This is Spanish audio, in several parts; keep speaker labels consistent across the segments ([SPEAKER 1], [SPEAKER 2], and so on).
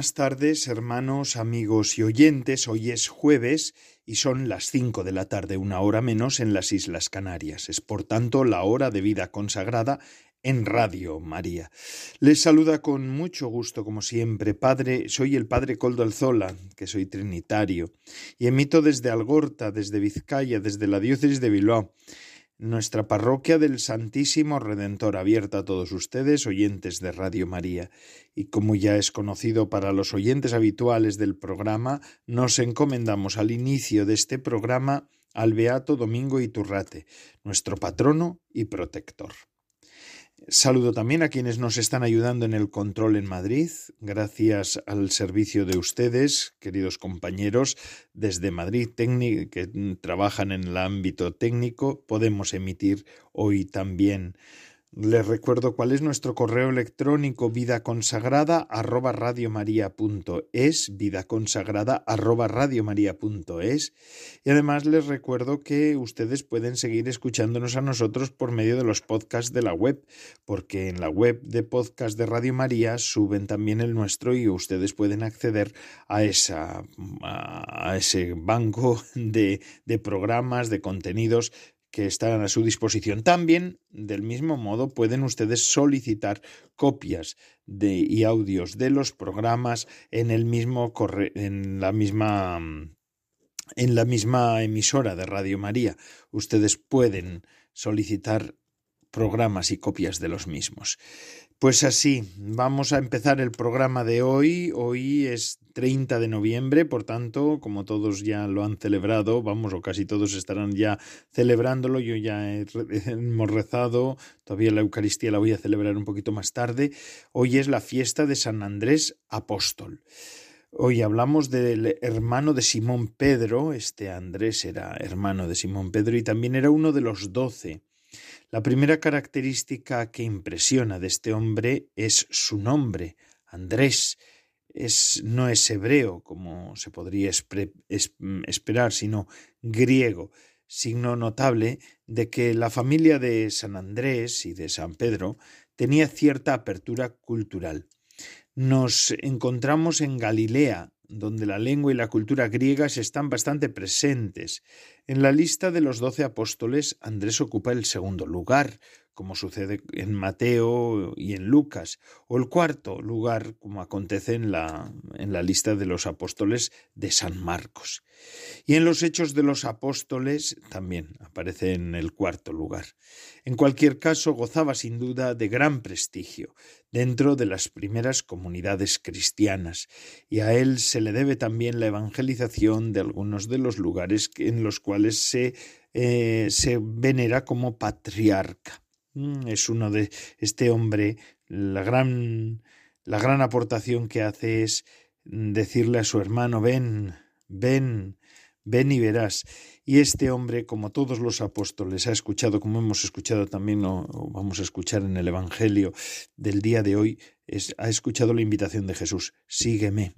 [SPEAKER 1] Buenas tardes, hermanos, amigos y oyentes. Hoy es jueves y son las cinco de la tarde, una hora menos en las Islas Canarias. Es por tanto la hora de vida consagrada en Radio María. Les saluda con mucho gusto, como siempre, Padre, soy el Padre Coldo Alzola, que soy trinitario, y emito desde Algorta, desde Vizcaya, desde la diócesis de Bilbao nuestra parroquia del Santísimo Redentor abierta a todos ustedes, oyentes de Radio María. Y como ya es conocido para los oyentes habituales del programa, nos encomendamos al inicio de este programa al Beato Domingo Iturrate, nuestro patrono y protector. Saludo también a quienes nos están ayudando en el control en Madrid. Gracias al servicio de ustedes, queridos compañeros, desde Madrid que trabajan en el ámbito técnico, podemos emitir hoy también les recuerdo cuál es nuestro correo electrónico vida consagrada arroba radiomaria.es, vida consagrada arroba radiomaria.es y además les recuerdo que ustedes pueden seguir escuchándonos a nosotros por medio de los podcasts de la web, porque en la web de podcast de Radio María suben también el nuestro y ustedes pueden acceder a, esa, a ese banco de, de programas, de contenidos que están a su disposición. También, del mismo modo, pueden ustedes solicitar copias de, y audios de los programas en el mismo en la misma en la misma emisora de Radio María. Ustedes pueden solicitar programas y copias de los mismos. Pues así, vamos a empezar el programa de hoy. Hoy es 30 de noviembre, por tanto, como todos ya lo han celebrado, vamos, o casi todos estarán ya celebrándolo, yo ya hemos rezado, todavía la Eucaristía la voy a celebrar un poquito más tarde. Hoy es la fiesta de San Andrés Apóstol. Hoy hablamos del hermano de Simón Pedro, este Andrés era hermano de Simón Pedro y también era uno de los doce la primera característica que impresiona de este hombre es su nombre, Andrés. Es, no es hebreo, como se podría esperar, sino griego, signo notable de que la familia de San Andrés y de San Pedro tenía cierta apertura cultural. Nos encontramos en Galilea, donde la lengua y la cultura griegas están bastante presentes. En la lista de los doce apóstoles, Andrés ocupa el segundo lugar, como sucede en Mateo y en Lucas, o el cuarto lugar, como acontece en la, en la lista de los apóstoles de San Marcos. Y en los Hechos de los Apóstoles también aparece en el cuarto lugar. En cualquier caso, gozaba sin duda de gran prestigio dentro de las primeras comunidades cristianas, y a él se le debe también la evangelización de algunos de los lugares en los cuales se, eh, se venera como patriarca. Mm, es uno de este hombre, la gran, la gran aportación que hace es decirle a su hermano, ven, ven, ven y verás. Y este hombre, como todos los apóstoles, ha escuchado, como hemos escuchado también, o vamos a escuchar en el Evangelio del día de hoy, ha escuchado la invitación de Jesús, sígueme,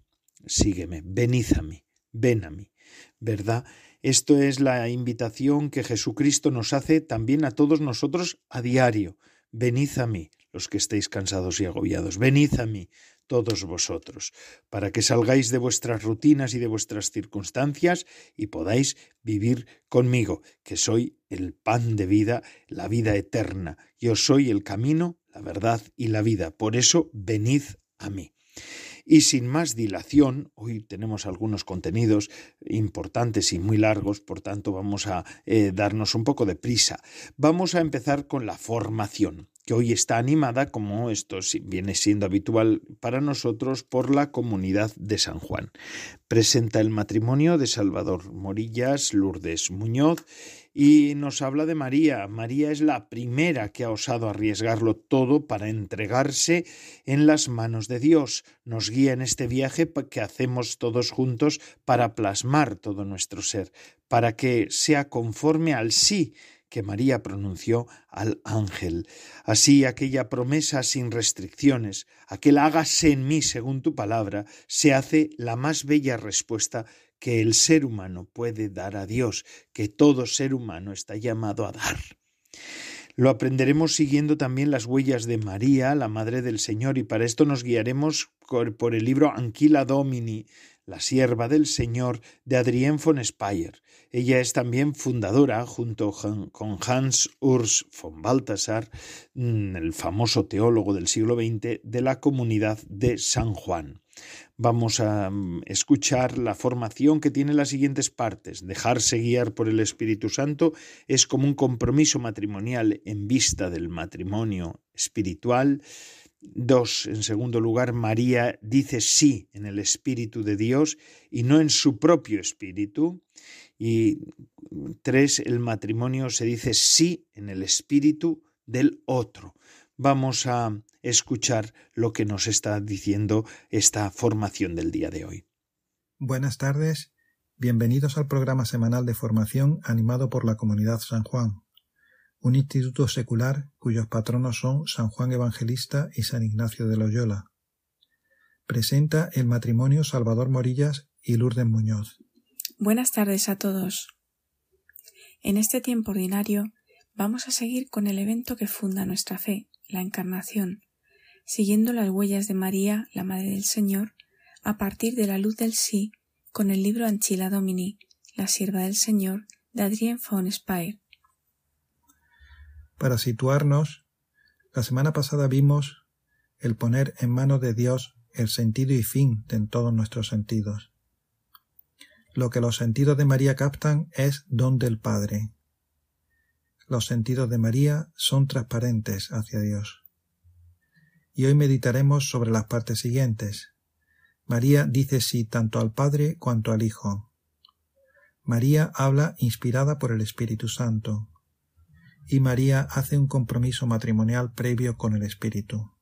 [SPEAKER 1] sígueme, venid mí, ven a mí, ¿verdad? Esto es la invitación que Jesucristo nos hace también a todos nosotros a diario. Venid a mí, los que estéis cansados y agobiados, venid a mí, todos vosotros, para que salgáis de vuestras rutinas y de vuestras circunstancias y podáis vivir conmigo, que soy el pan de vida, la vida eterna. Yo soy el camino, la verdad y la vida. Por eso, venid a mí. Y sin más dilación, hoy tenemos algunos contenidos importantes y muy largos, por tanto vamos a eh, darnos un poco de prisa. Vamos a empezar con la formación. Que hoy está animada, como esto viene siendo habitual para nosotros, por la comunidad de San Juan. Presenta el matrimonio de Salvador Morillas, Lourdes Muñoz, y nos habla de María. María es la primera que ha osado arriesgarlo todo para entregarse en las manos de Dios. Nos guía en este viaje que hacemos todos juntos para plasmar todo nuestro ser, para que sea conforme al sí que María pronunció al ángel. Así aquella promesa sin restricciones, aquel hágase en mí según tu palabra, se hace la más bella respuesta que el ser humano puede dar a Dios, que todo ser humano está llamado a dar. Lo aprenderemos siguiendo también las huellas de María, la Madre del Señor, y para esto nos guiaremos por el libro Anquila Domini, la sierva del Señor de Adrienne von Speyer. Ella es también fundadora, junto con Hans Urs von Balthasar, mm, el famoso teólogo del siglo XX, de la comunidad de San Juan. Vamos a mm, escuchar la formación que tiene las siguientes partes. Dejarse guiar por el Espíritu Santo es como un compromiso matrimonial en vista del matrimonio espiritual. Dos, en segundo lugar, María dice sí en el Espíritu de Dios y no en su propio Espíritu. Y tres, el matrimonio se dice sí en el Espíritu del otro. Vamos a escuchar lo que nos está diciendo esta formación del día de hoy.
[SPEAKER 2] Buenas tardes, bienvenidos al programa semanal de formación animado por la comunidad San Juan un instituto secular cuyos patronos son San Juan Evangelista y San Ignacio de Loyola. Presenta el matrimonio Salvador Morillas y Lourdes Muñoz.
[SPEAKER 3] Buenas tardes a todos. En este tiempo ordinario vamos a seguir con el evento que funda nuestra fe, la Encarnación, siguiendo las huellas de María, la Madre del Señor, a partir de la luz del sí, con el libro Anchila Domini, la sierva del Señor, de Adrien von Speyer,
[SPEAKER 2] para situarnos, la semana pasada vimos el poner en manos de Dios el sentido y fin de todos nuestros sentidos. Lo que los sentidos de María captan es don del Padre. Los sentidos de María son transparentes hacia Dios. Y hoy meditaremos sobre las partes siguientes. María dice sí tanto al Padre cuanto al Hijo. María habla inspirada por el Espíritu Santo y María hace un compromiso matrimonial previo con el Espíritu.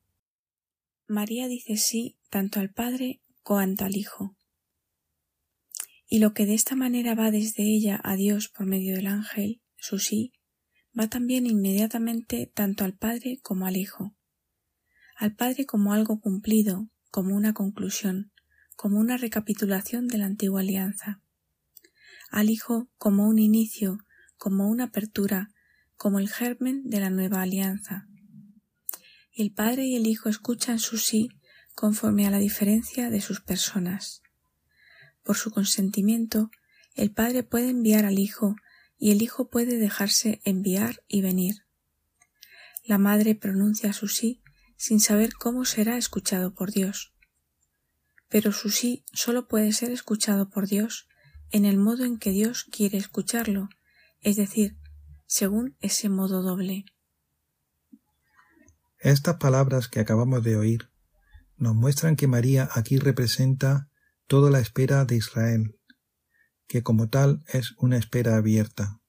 [SPEAKER 3] María dice sí tanto al Padre cuanto al Hijo. Y lo que de esta manera va desde ella a Dios por medio del ángel, su sí, va también inmediatamente tanto al Padre como al Hijo. Al Padre como algo cumplido, como una conclusión, como una recapitulación de la antigua alianza. Al Hijo como un inicio, como una apertura, como el germen de la nueva alianza. Y el Padre y el Hijo escuchan su sí conforme a la diferencia de sus personas. Por su consentimiento, el Padre puede enviar al Hijo y el Hijo puede dejarse enviar y venir. La Madre pronuncia su sí sin saber cómo será escuchado por Dios. Pero su sí solo puede ser escuchado por Dios en el modo en que Dios quiere escucharlo, es decir, según ese modo doble.
[SPEAKER 2] Estas palabras que acabamos de oír nos muestran que María aquí representa toda la espera de Israel, que como tal es una espera abierta.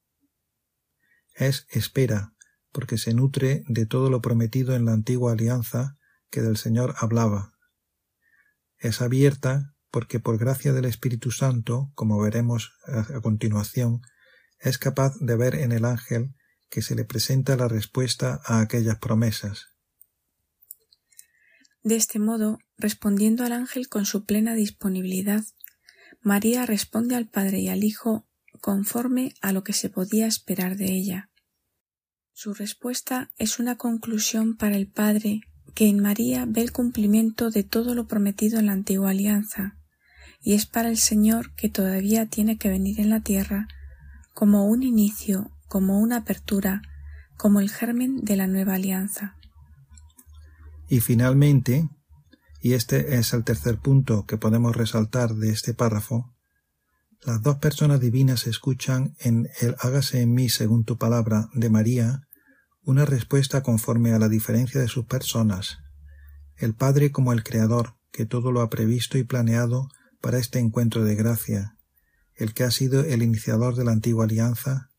[SPEAKER 2] Es espera, porque se nutre de todo lo prometido en la antigua alianza que del Señor hablaba. Es abierta porque por gracia del Espíritu Santo, como veremos a continuación, es capaz de ver en el ángel que se le presenta la respuesta a aquellas promesas.
[SPEAKER 3] De este modo, respondiendo al ángel con su plena disponibilidad, María responde al Padre y al Hijo conforme a lo que se podía esperar de ella. Su respuesta es una conclusión para el Padre que en María ve el cumplimiento de todo lo prometido en la antigua alianza, y es para el Señor que todavía tiene que venir en la tierra como un inicio, como una apertura, como el germen de la nueva alianza.
[SPEAKER 2] Y finalmente, y este es el tercer punto que podemos resaltar de este párrafo, las dos personas divinas escuchan en el hágase en mí según tu palabra de María una respuesta conforme a la diferencia de sus personas, el Padre como el Creador, que todo lo ha previsto y planeado para este encuentro de gracia, el que ha sido el iniciador de la antigua alianza,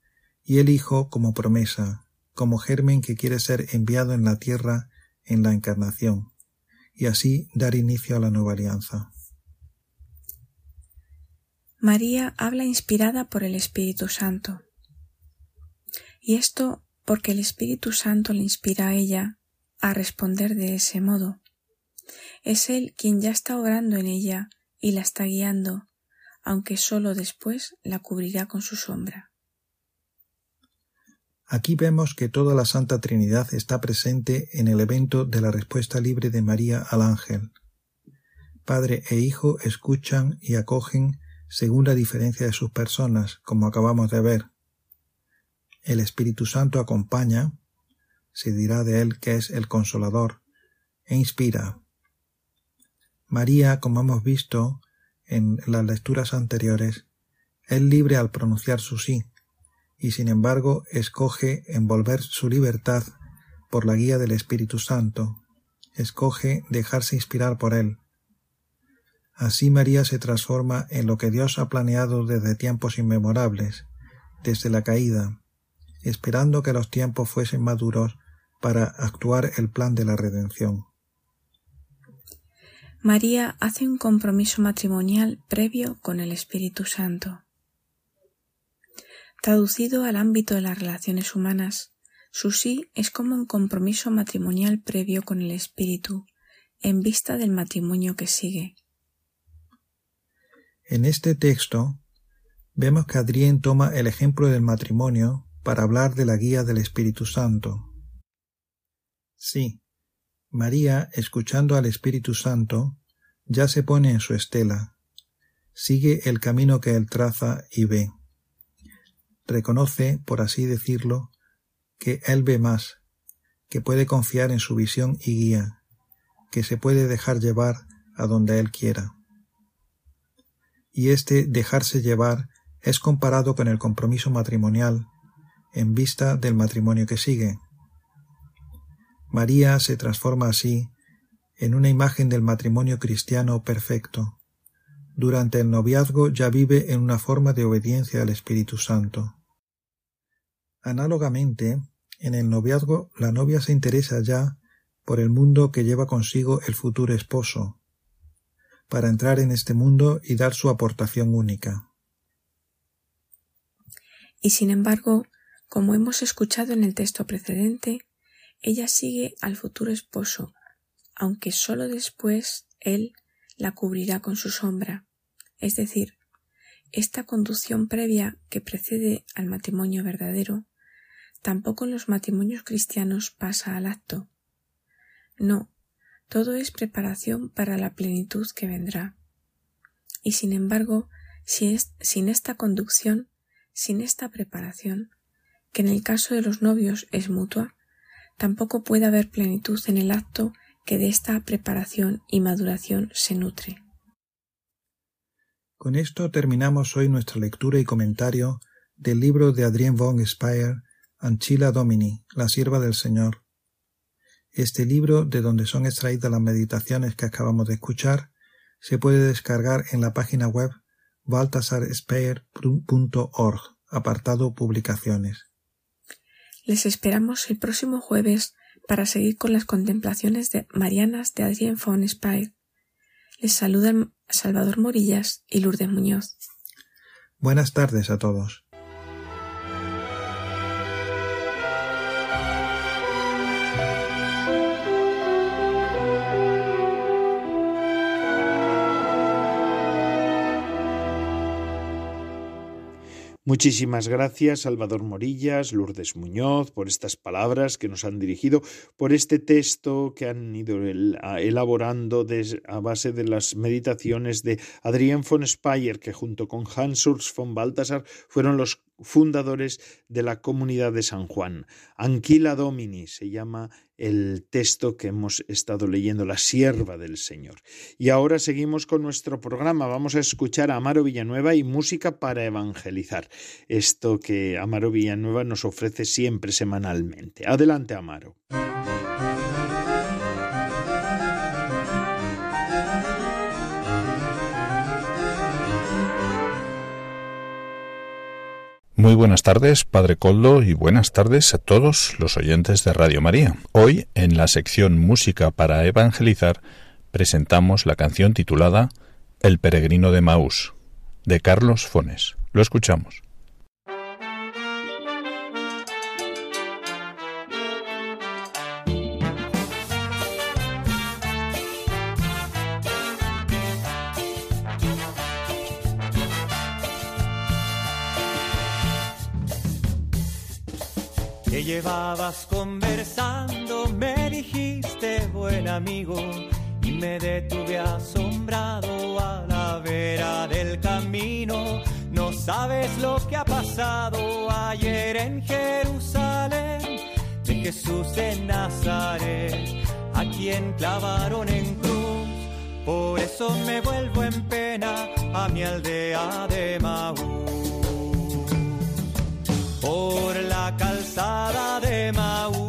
[SPEAKER 2] y el Hijo como promesa, como germen que quiere ser enviado en la tierra en la encarnación, y así dar inicio a la nueva alianza.
[SPEAKER 3] María habla inspirada por el Espíritu Santo. Y esto porque el Espíritu Santo le inspira a ella a responder de ese modo. Es Él quien ya está obrando en ella y la está guiando, aunque sólo después la cubrirá con su sombra.
[SPEAKER 2] Aquí vemos que toda la Santa Trinidad está presente en el evento de la respuesta libre de María al ángel. Padre e Hijo escuchan y acogen según la diferencia de sus personas, como acabamos de ver. El Espíritu Santo acompaña, se dirá de él que es el consolador, e inspira. María, como hemos visto en las lecturas anteriores, es libre al pronunciar su sí, y sin embargo escoge envolver su libertad por la guía del Espíritu Santo, escoge dejarse inspirar por él. Así María se transforma en lo que Dios ha planeado desde tiempos inmemorables, desde la caída, esperando que los tiempos fuesen maduros para actuar el plan de la redención.
[SPEAKER 3] María hace un compromiso matrimonial previo con el Espíritu Santo. Traducido al ámbito de las relaciones humanas, su sí es como un compromiso matrimonial previo con el Espíritu, en vista del matrimonio que sigue.
[SPEAKER 2] En este texto vemos que Adrián toma el ejemplo del matrimonio para hablar de la guía del Espíritu Santo. Sí, María, escuchando al Espíritu Santo, ya se pone en su estela, sigue el camino que él traza y ve. Reconoce, por así decirlo, que él ve más, que puede confiar en su visión y guía, que se puede dejar llevar a donde él quiera. Y este dejarse llevar es comparado con el compromiso matrimonial en vista del matrimonio que sigue. María se transforma así en una imagen del matrimonio cristiano perfecto. Durante el noviazgo ya vive en una forma de obediencia al Espíritu Santo. Análogamente, en el noviazgo la novia se interesa ya por el mundo que lleva consigo el futuro esposo, para entrar en este mundo y dar su aportación única.
[SPEAKER 3] Y sin embargo, como hemos escuchado en el texto precedente, ella sigue al futuro esposo, aunque sólo después él la cubrirá con su sombra. Es decir, esta conducción previa que precede al matrimonio verdadero, tampoco en los matrimonios cristianos pasa al acto. No, todo es preparación para la plenitud que vendrá. Y sin embargo, sin esta conducción, sin esta preparación, que en el caso de los novios es mutua, tampoco puede haber plenitud en el acto que de esta preparación y maduración se nutre.
[SPEAKER 2] Con esto terminamos hoy nuestra lectura y comentario del libro de Adrien von Speyer, Anchila Domini, la sierva del Señor. Este libro, de donde son extraídas las meditaciones que acabamos de escuchar, se puede descargar en la página web baltasarspeyer.org, apartado Publicaciones.
[SPEAKER 3] Les esperamos el próximo jueves para seguir con las contemplaciones de Marianas de Adrien von Speyer. Les saludan Salvador Morillas y Lourdes Muñoz.
[SPEAKER 2] Buenas tardes a todos.
[SPEAKER 1] Muchísimas gracias, Salvador Morillas, Lourdes Muñoz, por estas palabras que nos han dirigido, por este texto que han ido elaborando a base de las meditaciones de Adrien von Speyer, que junto con Hans Urs von Balthasar fueron los fundadores de la comunidad de San Juan. Anquila Domini se llama el texto que hemos estado leyendo, la sierva del Señor. Y ahora seguimos con nuestro programa. Vamos a escuchar a Amaro Villanueva y música para evangelizar. Esto que Amaro Villanueva nos ofrece siempre semanalmente. Adelante, Amaro.
[SPEAKER 4] Muy buenas tardes, Padre Coldo, y buenas tardes a todos los oyentes de Radio María. Hoy, en la sección Música para Evangelizar, presentamos la canción titulada El peregrino de Maús, de Carlos Fones. Lo escuchamos.
[SPEAKER 5] Conversando, me dijiste buen amigo y me detuve asombrado a la vera del camino. No sabes lo que ha pasado ayer en Jerusalén de Jesús de Nazaret, a quien clavaron en cruz. Por eso me vuelvo en pena a mi aldea de Maú por la calzada de Maú.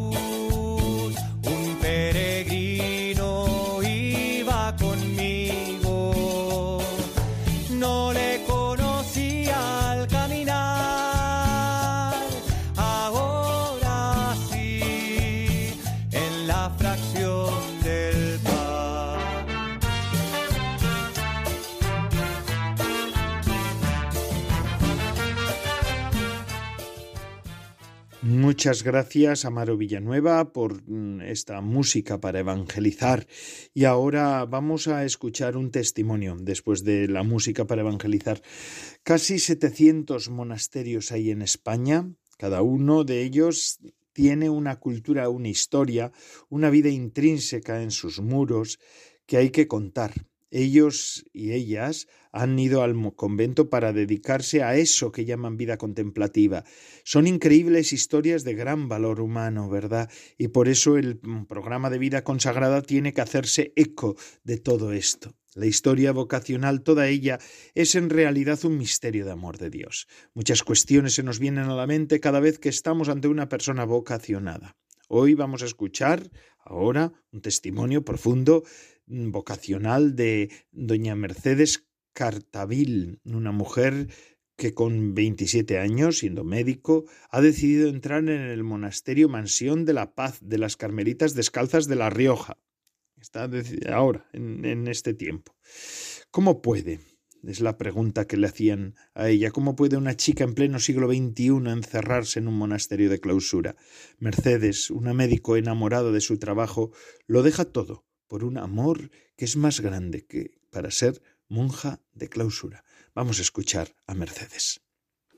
[SPEAKER 1] Muchas gracias, Amaro Villanueva, por mm, esta música para evangelizar. Y ahora vamos a escuchar un testimonio después de la música para evangelizar. Casi 700 monasterios hay en España. Cada uno de ellos tiene una cultura, una historia, una vida intrínseca en sus muros que hay que contar. Ellos y ellas han ido al convento para dedicarse a eso que llaman vida contemplativa. Son increíbles historias de gran valor humano, ¿verdad? Y por eso el mm, programa de vida consagrada tiene que hacerse eco de todo esto. La historia vocacional, toda ella, es en realidad un misterio de amor de Dios. Muchas cuestiones se nos vienen a la mente cada vez que estamos ante una persona vocacionada. Hoy vamos a escuchar ahora un testimonio profundo vocacional de doña Mercedes Cartavil, una mujer que con 27 años, siendo médico, ha decidido entrar en el monasterio Mansión de la Paz de las Carmelitas Descalzas de La Rioja. Está ahora, en, en este tiempo. ¿Cómo puede? Es la pregunta que le hacían a ella. ¿Cómo puede una chica en pleno siglo XXI encerrarse en un monasterio de clausura? Mercedes, una médico enamorado de su trabajo, lo deja todo por un amor que es más grande que para ser monja de clausura. Vamos a escuchar a Mercedes.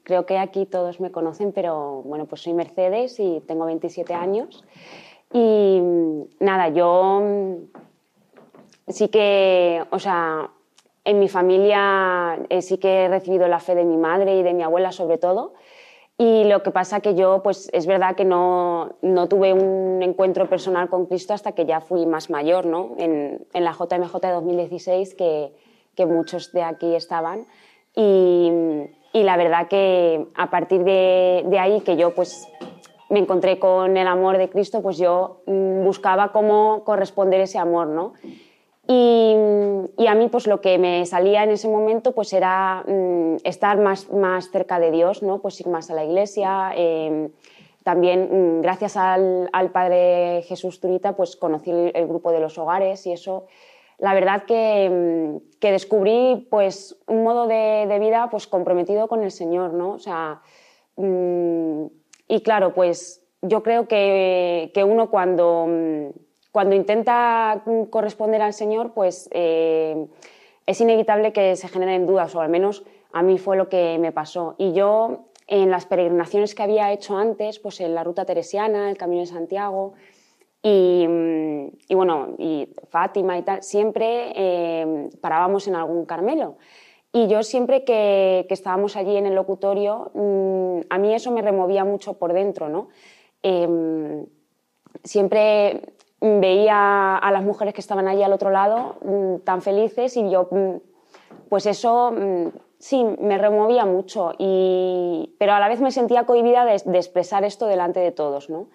[SPEAKER 6] Creo que aquí todos me conocen, pero bueno, pues soy Mercedes y tengo 27 años. Y nada, yo sí que, o sea, en mi familia eh, sí que he recibido la fe de mi madre y de mi abuela sobre todo. Y lo que pasa que yo, pues es verdad que no, no, tuve un encuentro personal con Cristo hasta que ya fui más mayor, ¿no? En, en la JMJ de 2016, que, que, muchos de aquí estaban. Y, y, la verdad que a partir de, de, ahí que yo, pues me encontré con el amor de Cristo, pues yo mm, buscaba cómo corresponder ese amor, ¿no? Y, a mí pues lo que me salía en ese momento pues era mm, estar más, más cerca de Dios, ¿no? pues ir más a la iglesia. Em, también mm, gracias al, al, Padre Jesús Turita pues conocí el, grupo de los hogares y eso la verdad que, mm, que descubrí pues un modo de, de, vida pues comprometido con el Señor, ¿no? O sea, y claro, pues yo creo que, que uno cuando cuando intenta corresponder al Señor, pues eh, es inevitable que se generen dudas, o al menos a mí fue lo que me pasó. Y yo, en las peregrinaciones que había hecho antes, pues en la ruta teresiana, el Camino de Santiago, y, bueno, y Fátima y tal, siempre eh, parábamos en algún Carmelo. Y yo siempre que, estábamos allí en el locutorio, mm, a mí eso me removía mucho por dentro, ¿no? Em, siempre veía a las mujeres que estaban allí al otro lado mm, tan felices y yo, mm, pues eso sí, me removía mucho, y, pero a la vez me sentía cohibida de, expresar esto delante de todos, ¿no?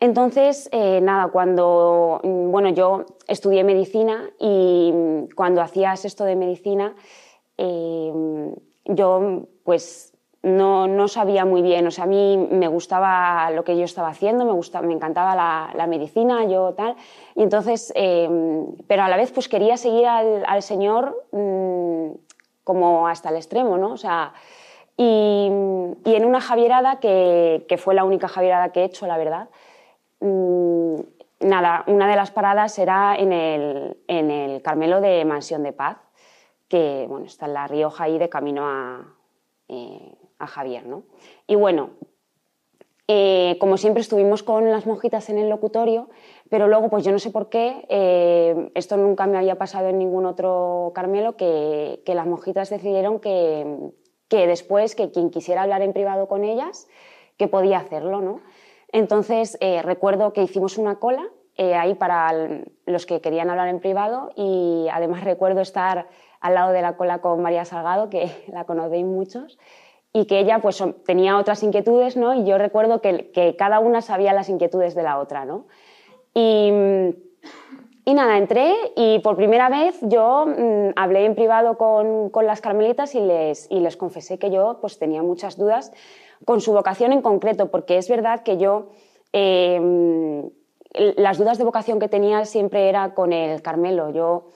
[SPEAKER 6] Entonces, eh, nada, cuando, bueno, yo estudié medicina y cuando hacías esto de medicina, eh, yo pues no, no, sabía muy bien, o sea, a mí me gustaba lo que yo estaba haciendo, me, gustaba, me encantaba la, medicina, yo tal, y entonces, eh, pero a la vez pues quería seguir al, Señor mm, como hasta el extremo, ¿no? O sea, y, en una javierada, que, que, fue la única javierada que he hecho, la verdad, mm, nada, una de las paradas era en el, en el Carmelo de Mansión de Paz, que bueno, está en La Rioja ahí de camino a, eh, a Javier, ¿no? Y bueno, eh, como siempre estuvimos con las monjitas en el locutorio, pero luego, pues yo no sé por qué, eh, esto nunca me había pasado en ningún otro Carmelo, que, las monjitas decidieron que, después, que quien quisiera hablar en privado con ellas, que podía hacerlo, ¿no? Entonces, eh, recuerdo que hicimos una cola ahí para los que querían hablar en privado y además recuerdo estar al lado de la cola con María Salgado, que la conocéis muchos, y que ella pues tenía otras inquietudes, ¿no? Y yo recuerdo que, que, cada una sabía las inquietudes de la otra, ¿no? Y, y nada, entré y por primera vez yo mm, hablé en privado con, con, las carmelitas y les, y les confesé que yo pues tenía muchas dudas con su vocación en concreto, porque es verdad que yo... Eh, las dudas de vocación que tenía siempre era con el Carmelo. Yo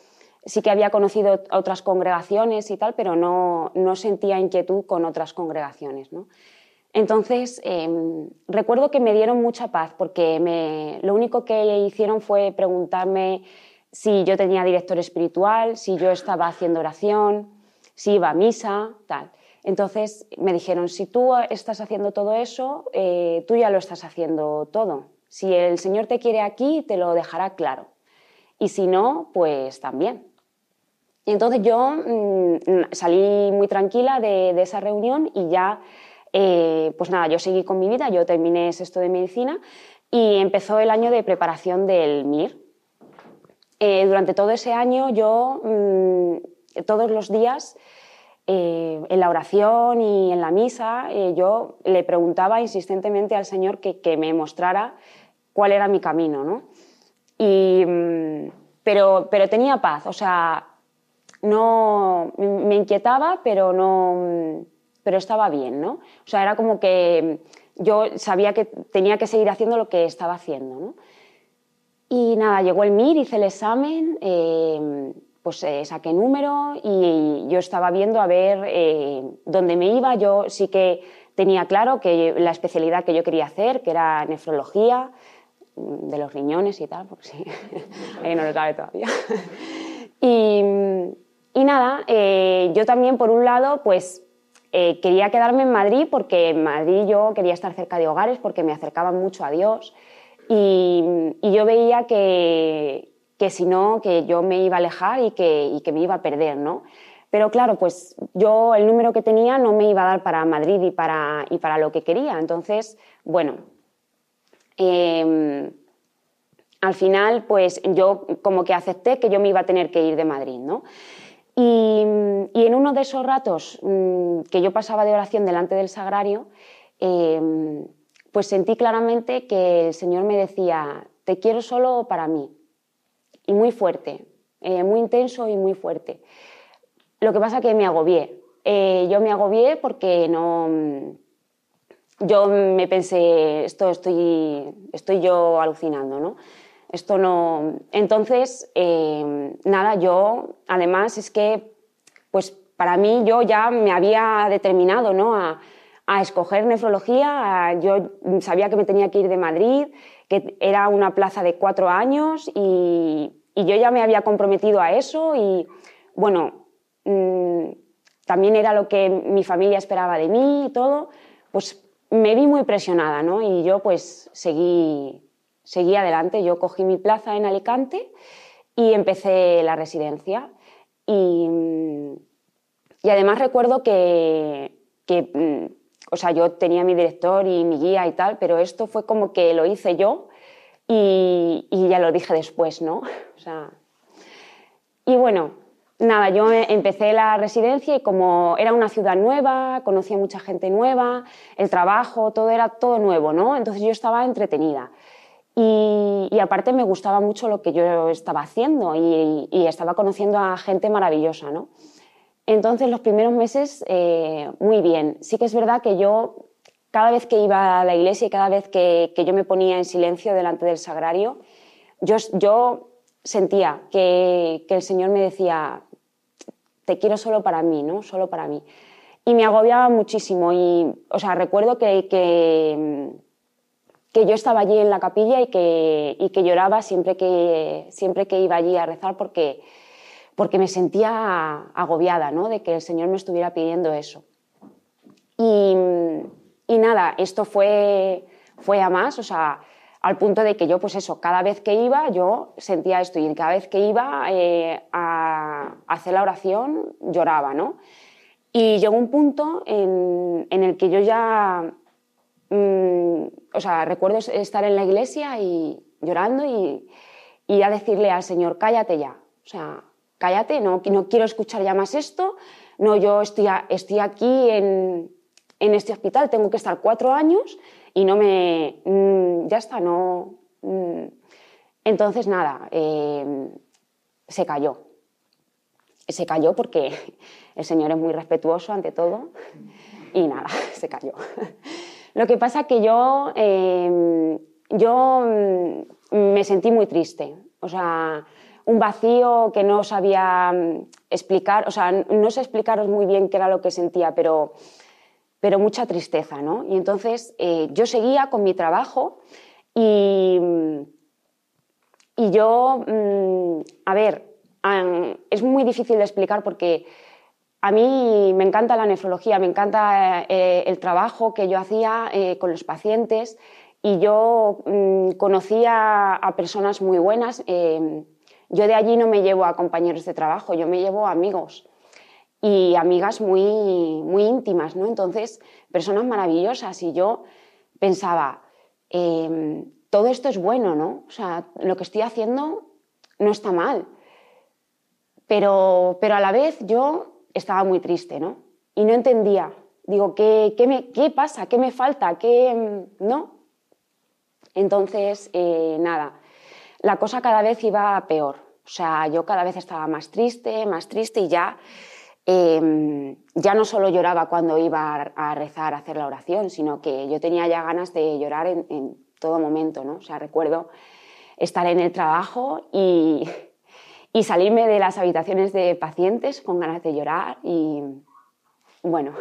[SPEAKER 6] sí que había conocido otras congregaciones y tal, pero no, no sentía inquietud con otras congregaciones. ¿no? Entonces, em, recuerdo que me dieron mucha paz porque me, lo único que hicieron fue preguntarme si yo tenía director espiritual, si yo estaba haciendo oración, si iba a misa, tal. Entonces me dijeron, si tú estás haciendo todo eso, eh, tú ya lo estás haciendo todo. Si el Señor te quiere aquí, te lo dejará claro. Y si no, pues también. Y entonces yo mm, salí muy tranquila de, esa reunión y ya, eh, pues nada, yo seguí con mi vida, yo terminé esto de medicina y empezó el año de preparación del MIR. Eh, durante todo ese año yo, mm, todos los días, eh, en la oración y en la misa, yo le preguntaba insistentemente al Señor que, que, me mostrara cuál era mi camino, ¿no? Y, mm, pero, pero tenía paz, o sea, no me inquietaba, pero no pero estaba bien, ¿no? O sea, era como que yo sabía que tenía que seguir haciendo lo que estaba haciendo, ¿no? Y nada, llegó el MIR, hice el examen, eh, pues eh, saqué número y yo estaba viendo a ver eh, dónde me iba. Yo sí que tenía claro que la especialidad que yo quería hacer, que era nefrología, de los riñones y tal, porque sí, no lo sabe todavía. y, y nada, eh, yo también, por un lado, pues eh, quería quedarme en Madrid porque en Madrid yo quería estar cerca de hogares porque me acercaban mucho a Dios y, yo veía que, que, si no, que yo me iba a alejar y que, y que me iba a perder, ¿no? Pero claro, pues yo el número que tenía no me iba a dar para Madrid y para, y para lo que quería. Entonces, bueno, em, al final, pues yo como que acepté que yo me iba a tener que ir de Madrid, ¿no? Y, en uno de esos ratos mm, que yo pasaba de oración delante del sagrario, em, pues sentí claramente que el Señor me decía, te quiero solo para mí. Y muy fuerte, eh, muy intenso y muy fuerte. Lo que pasa que me agobié. Eh, yo me agobié porque no... Yo me pensé, esto estoy, estoy yo alucinando, ¿no? Esto no. Entonces, eh, nada, yo, además, es que, pues para mí, yo ya me había determinado, ¿no? A, escoger nefrología. yo sabía que me tenía que ir de Madrid, que era una plaza de cuatro años y, yo ya me había comprometido a eso y, bueno, mm, también era lo que mi familia esperaba de mí y todo. Pues me vi muy presionada, ¿no? Y yo, pues, seguí seguí adelante. Yo cogí mi plaza en Alicante y empecé la residencia. Y, y además recuerdo que, que, mm, o sea, yo tenía mi director y mi guía y tal, pero esto fue como que lo hice yo y, y ya lo dije después, ¿no? O sea, y bueno, nada, yo empecé la residencia y como era una ciudad nueva, conocía mucha gente nueva, el trabajo, todo era todo nuevo, ¿no? Entonces yo estaba entretenida. Y, aparte me gustaba mucho lo que yo estaba haciendo y, estaba conociendo a gente maravillosa, ¿no? Entonces los primeros meses eh, muy bien. Sí que es verdad que yo cada vez que iba a la iglesia y cada vez que, yo me ponía en silencio delante del sagrario, yo, sentía que, que, el Señor me decía, te quiero solo para mí, ¿no? Solo para mí. Y me agobiaba muchísimo y, o sea, recuerdo que, que, que yo estaba allí en la capilla y que, y que lloraba siempre que, siempre que iba allí a rezar porque, porque me sentía agobiada, ¿no? De que el Señor me estuviera pidiendo eso. Y, y nada, esto fue, fue a más, o sea, al punto de que yo, pues eso, cada vez que iba, yo sentía esto y cada vez que iba eh, a hacer la oración, lloraba, ¿no? Y llegó un punto en, en el que yo ya, mmm, o sea, recuerdo estar en la iglesia y llorando y, a decirle al Señor, cállate ya, o sea, cállate, no, no quiero escuchar ya más esto, no, yo estoy, estoy aquí en, en este hospital, tengo que estar cuatro años y no me... Mmm, ya está, no... Mmm. Entonces, nada, eh, se cayó. Se cayó porque el Señor es muy respetuoso ante todo y nada, se cayó. Lo que pasa que yo, eh, yo me sentí muy triste, o sea, un vacío que no sabía explicar, o sea, no sé explicaros muy bien qué era lo que sentía, pero pero mucha tristeza, ¿no? Y entonces eh, yo seguía con mi trabajo y, y yo, mmm, a ver, es muy difícil de explicar porque a mí me encanta la nefrología, me encanta eh, el trabajo que yo hacía eh, con los pacientes y yo mmm, conocía a personas muy buenas. Eh, yo de allí no me llevo a compañeros de trabajo, yo me llevo a amigos y amigas muy, muy íntimas, ¿no? Entonces, personas maravillosas y yo pensaba, eh, todo esto es bueno, ¿no? O sea, lo que estoy haciendo no está mal, pero, pero a la vez yo estaba muy triste, ¿no? Y no entendía, digo, ¿qué, qué, pasa? ¿Qué me falta? ¿Qué no? Entonces, eh, nada, la cosa cada vez iba peor. O sea, yo cada vez estaba más triste, más triste y ya eh, ya no solo lloraba cuando iba a rezar, a hacer la oración, sino que yo tenía ya ganas de llorar en, en todo momento, ¿no? O sea, recuerdo estar en el trabajo y, y, salirme de las habitaciones de pacientes con ganas de llorar y, bueno,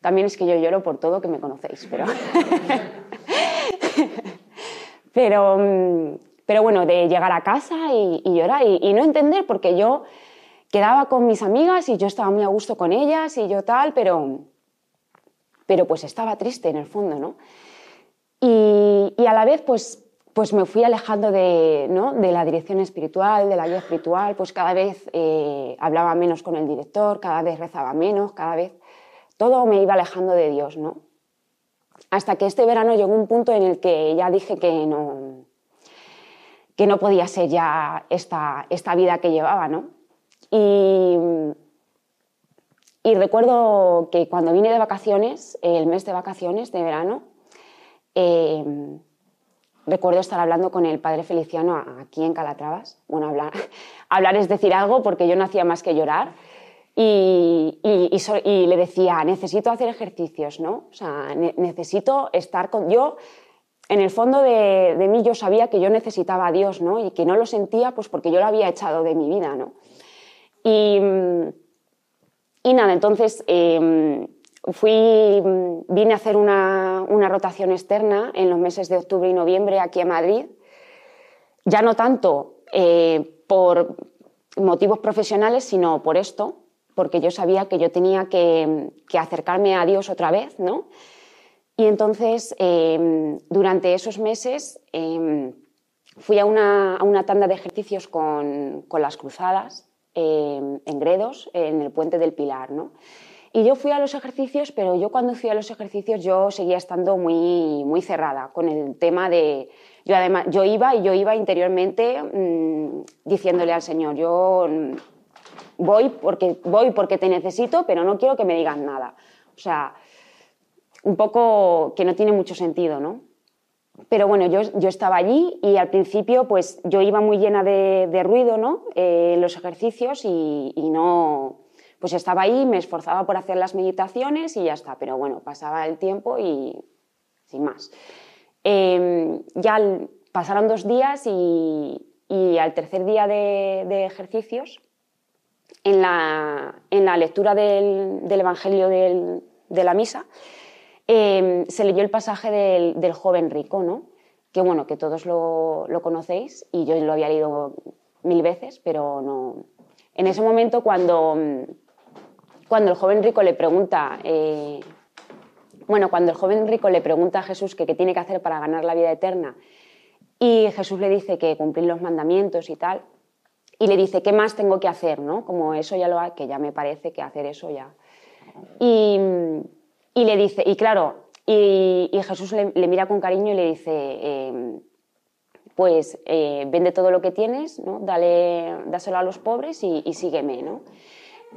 [SPEAKER 6] también es que yo lloro por todo que me conocéis, pero... pero, pero bueno, de llegar a casa y, llorar y, y no entender, porque yo quedaba con mis amigas y yo estaba muy a gusto con ellas y yo tal, pero, pero pues estaba triste en el fondo, ¿no? Y, y a la vez, pues, pues me fui alejando de, ¿no? de la dirección espiritual, de la guía espiritual, pues cada vez eh, hablaba menos con el director, cada vez rezaba menos, cada vez todo me iba alejando de Dios, ¿no? Hasta que este verano llegó un punto en el que ya dije que no, que no podía ser ya esta, esta vida que llevaba, ¿no? Y, y, recuerdo que cuando vine de vacaciones, el mes de vacaciones de verano, eh, recuerdo estar hablando con el padre Feliciano aquí en Calatravas. Bueno, hablar, es decir algo porque yo no hacía más que llorar. Y, le decía, necesito hacer ejercicios, ¿no? O sea, ne necesito estar con... Yo, en el fondo de, mí, yo sabía que yo necesitaba a Dios, ¿no? Y que no lo sentía, pues porque yo lo había echado de mi vida, ¿no? Y, nada, entonces eh, fui, vine a hacer una, una, rotación externa en los meses de octubre y noviembre aquí a Madrid, ya no tanto eh, por motivos profesionales, sino por esto, porque yo sabía que yo tenía que, acercarme a Dios otra vez, ¿no? Y entonces, eh, durante esos meses, eh, fui a una, a una, tanda de ejercicios con, con las cruzadas, en Gredos, en el puente del Pilar, ¿no? Y yo fui a los ejercicios, pero yo cuando fui a los ejercicios yo seguía estando muy, muy cerrada con el tema de... Yo además, yo iba y yo iba interiormente mm, diciéndole al Señor, yo mm, voy porque, voy porque te necesito, pero no quiero que me digas nada. O sea, un poco que no tiene mucho sentido, ¿no? Pero bueno, yo, yo estaba allí y al principio pues yo iba muy llena de, ruido, ¿no? Eh, los ejercicios y, y no pues estaba ahí, me esforzaba por hacer las meditaciones y ya está, pero bueno, pasaba el tiempo y sin más. Em, ya pasaron dos días y, al tercer día de, ejercicios, en la, lectura del, Evangelio de la misa, em, se leyó el pasaje del, joven rico, ¿no? que bueno, que todos lo, lo, conocéis y yo lo había leído mil veces, pero no. En ese momento, cuando, cuando el joven rico le pregunta, eh, bueno, cuando el joven rico le pregunta a Jesús qué tiene que hacer para ganar la vida eterna, y Jesús le dice que cumplir los mandamientos y tal, y le dice, ¿qué más tengo que hacer? ¿no? Como eso ya lo ha, que ya me parece que hacer eso ya. Y, le dice, y claro, y, Jesús le, mira con cariño y le dice, em, pues eh, vende todo lo que tienes, ¿no? Dale, dáselo a los pobres y, y sígueme, ¿no?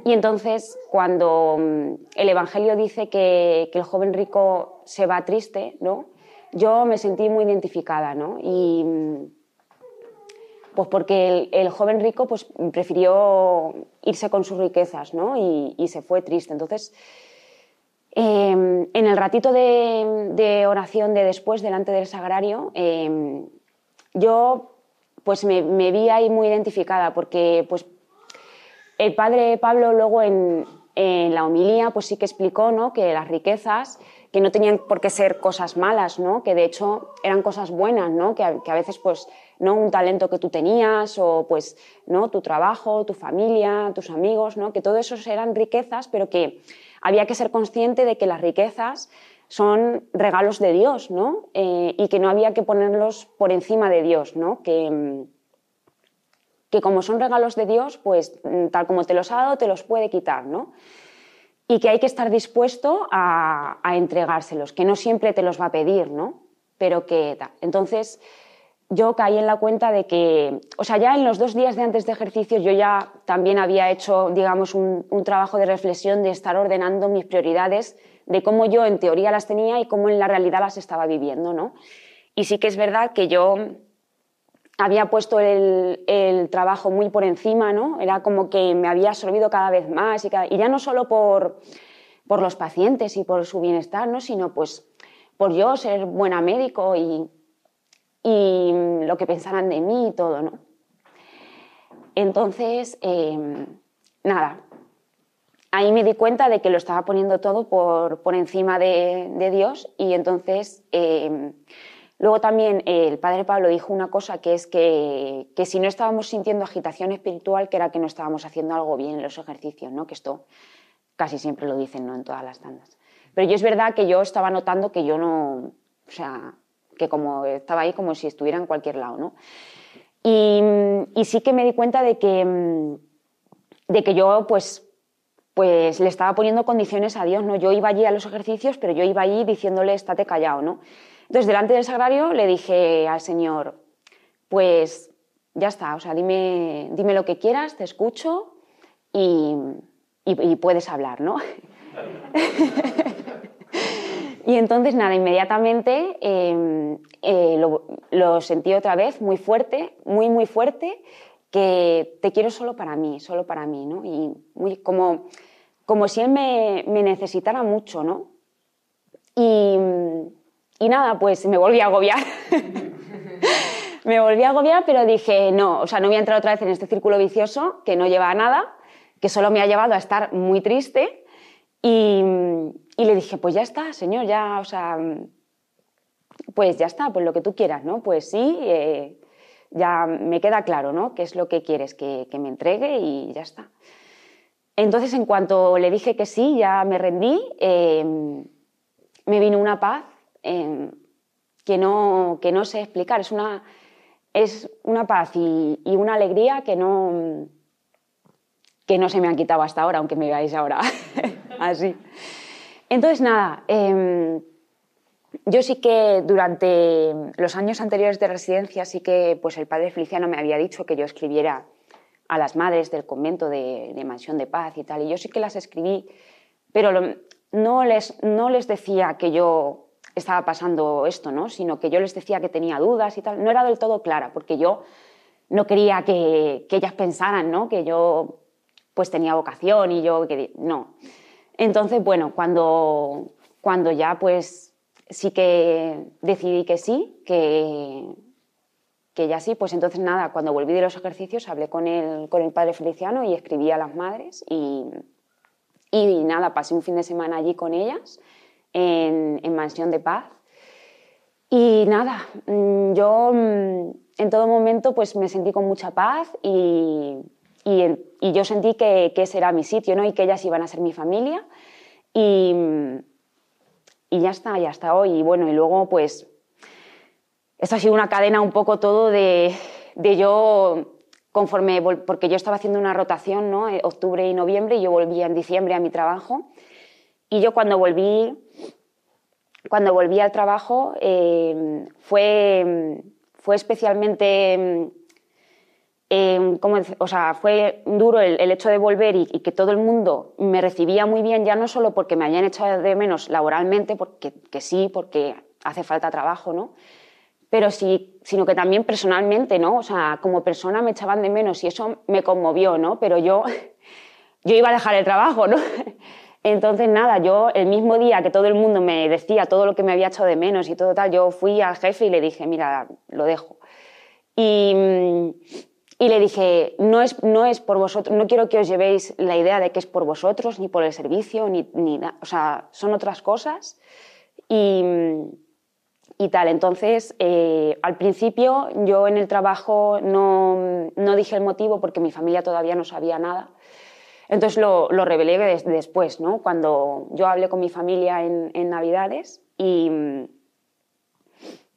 [SPEAKER 6] Y entonces, cuando mm, el Evangelio dice que, el joven rico se va triste, ¿no? yo me sentí muy identificada, ¿no? Y, mm, pues porque el, joven rico pues, prefirió irse con sus riquezas ¿no? y, se fue triste. Entonces, em, en el ratito de, oración de después, delante del sagrario, em, yo pues me, me, vi ahí muy identificada porque pues, el padre Pablo luego en, la homilía pues sí que explicó ¿no? que las riquezas que no tenían por qué ser cosas malas, ¿no? que de hecho eran cosas buenas, ¿no? que, a, veces pues no un talento que tú tenías o pues no tu trabajo, tu familia, tus amigos, ¿no? que todo eso eran riquezas, pero que había que ser consciente de que las riquezas son regalos de Dios, ¿no? Eh, y que no había que ponerlos por encima de Dios, ¿no? que, que como son regalos de Dios, pues mm, tal como te los ha dado, te los puede quitar, ¿no? Y que hay que estar dispuesto a, entregárselos, que no siempre te los va a pedir, ¿no? Pero que Entonces, yo caí en la cuenta de que, o sea, ya en los dos días de antes de ejercicios yo ya también había hecho, digamos, un, un trabajo de reflexión de estar ordenando mis prioridades, de cómo yo en teoría las tenía y cómo en la realidad las estaba viviendo, ¿no? Y sí que es verdad que yo había puesto el, trabajo muy por encima, ¿no? Era como que me había absorbido cada vez más y, ya no solo por, los pacientes y por su bienestar, ¿no? Sino pues por yo ser buena médico y, lo que pensaran de mí y todo, ¿no? Entonces, em, nada, ahí me di cuenta de que lo estaba poniendo todo por, encima de, Dios y entonces... Em, Luego también eh, el padre Pablo dijo una cosa que es que, si no estábamos sintiendo agitación espiritual, que era que no estábamos haciendo algo bien en los ejercicios, ¿no? que esto casi siempre lo dicen ¿no? en todas las tandas. Pero yo es verdad que yo estaba notando que yo no, o sea, que como estaba ahí como si estuviera en cualquier lado, ¿no? Y, sí que me di cuenta de que, de que yo pues, pues le estaba poniendo condiciones a Dios, ¿no? Yo iba allí a los ejercicios, pero yo iba allí diciéndole, estate callado, ¿no? Entonces, delante del sagrario le dije al Señor, pues ya está, o sea, dime, dime lo que quieras, te escucho y, puedes hablar, ¿no? y entonces, nada, inmediatamente em, eh, lo, sentí otra vez muy fuerte, muy, muy fuerte, que te quiero solo para mí, solo para mí, ¿no? Y muy, como, como si él me, me necesitara mucho, ¿no? Y, y nada, pues me volví a agobiar. me volví a agobiar, pero dije, no, o sea, no voy a entrar otra vez en este círculo vicioso que no lleva a nada, que solo me ha llevado a estar muy triste. Y, le dije, pues ya está, señor, ya, o sea, pues ya está, pues lo que tú quieras, ¿no? Pues sí, eh, ya me queda claro, ¿no? ¿Qué es lo que quieres? Que, me entregue y ya está. Entonces, en cuanto le dije que sí, ya me rendí, eh, me vino una paz que, no, que no sé explicar. Es una, es una paz y, una alegría que no, que no se me han quitado hasta ahora, aunque me veáis ahora así. Entonces, nada, em, yo sí que durante los años anteriores de residencia, sí que pues el padre Feliciano me había dicho que yo escribiera a las madres del convento de, Mansión de Paz y tal, y yo sí que las escribí, pero no, les, no les decía que yo estaba pasando esto, ¿no? sino que yo les decía que tenía dudas y tal. No era del todo clara, porque yo no quería que, ellas pensaran ¿no? que yo pues tenía vocación y yo que no. Entonces, bueno, cuando, cuando ya pues sí que decidí que sí, que, que ya sí, pues entonces nada, cuando volví de los ejercicios hablé con el, con el padre Feliciano y escribí a las madres y, y nada, pasé un fin de semana allí con ellas en, en Mansión de Paz. Y nada, mm, yo mm, en todo momento pues me sentí con mucha paz y, y, yo sentí que, que, ese era mi sitio ¿no? y que ellas iban a ser mi familia. Y, y ya está, ya hasta hoy. Y bueno, y luego pues esto ha sido una cadena un poco todo de, de yo conforme, porque yo estaba haciendo una rotación, ¿no? Eh, octubre y noviembre, y yo volvía en diciembre a mi trabajo. Y yo cuando volví, cuando volví al trabajo, eh, fue, fue especialmente eh, o sea, fue duro el, hecho de volver y, que todo el mundo me recibía muy bien, ya no solo porque me hayan echado de menos laboralmente, porque que sí, porque hace falta trabajo, ¿no? Pero sí, sino que también personalmente, ¿no? O sea, como persona me echaban de menos y eso me conmovió, ¿no? Pero yo, yo iba a dejar el trabajo, ¿no? Entonces, nada, yo el mismo día que todo el mundo me decía todo lo que me había echado de menos y todo tal, yo fui al jefe y le dije, mira, lo dejo. Y, y le dije, no es, no es por vosotros, no quiero que os llevéis la idea de que es por vosotros, ni por el servicio, ni, ni o sea, son otras cosas. Y, y tal, entonces, eh, al principio yo en el trabajo no, no, dije el motivo porque mi familia todavía no sabía nada. Entonces lo, lo revelé después, ¿no? Cuando yo hablé con mi familia en, en Navidades y,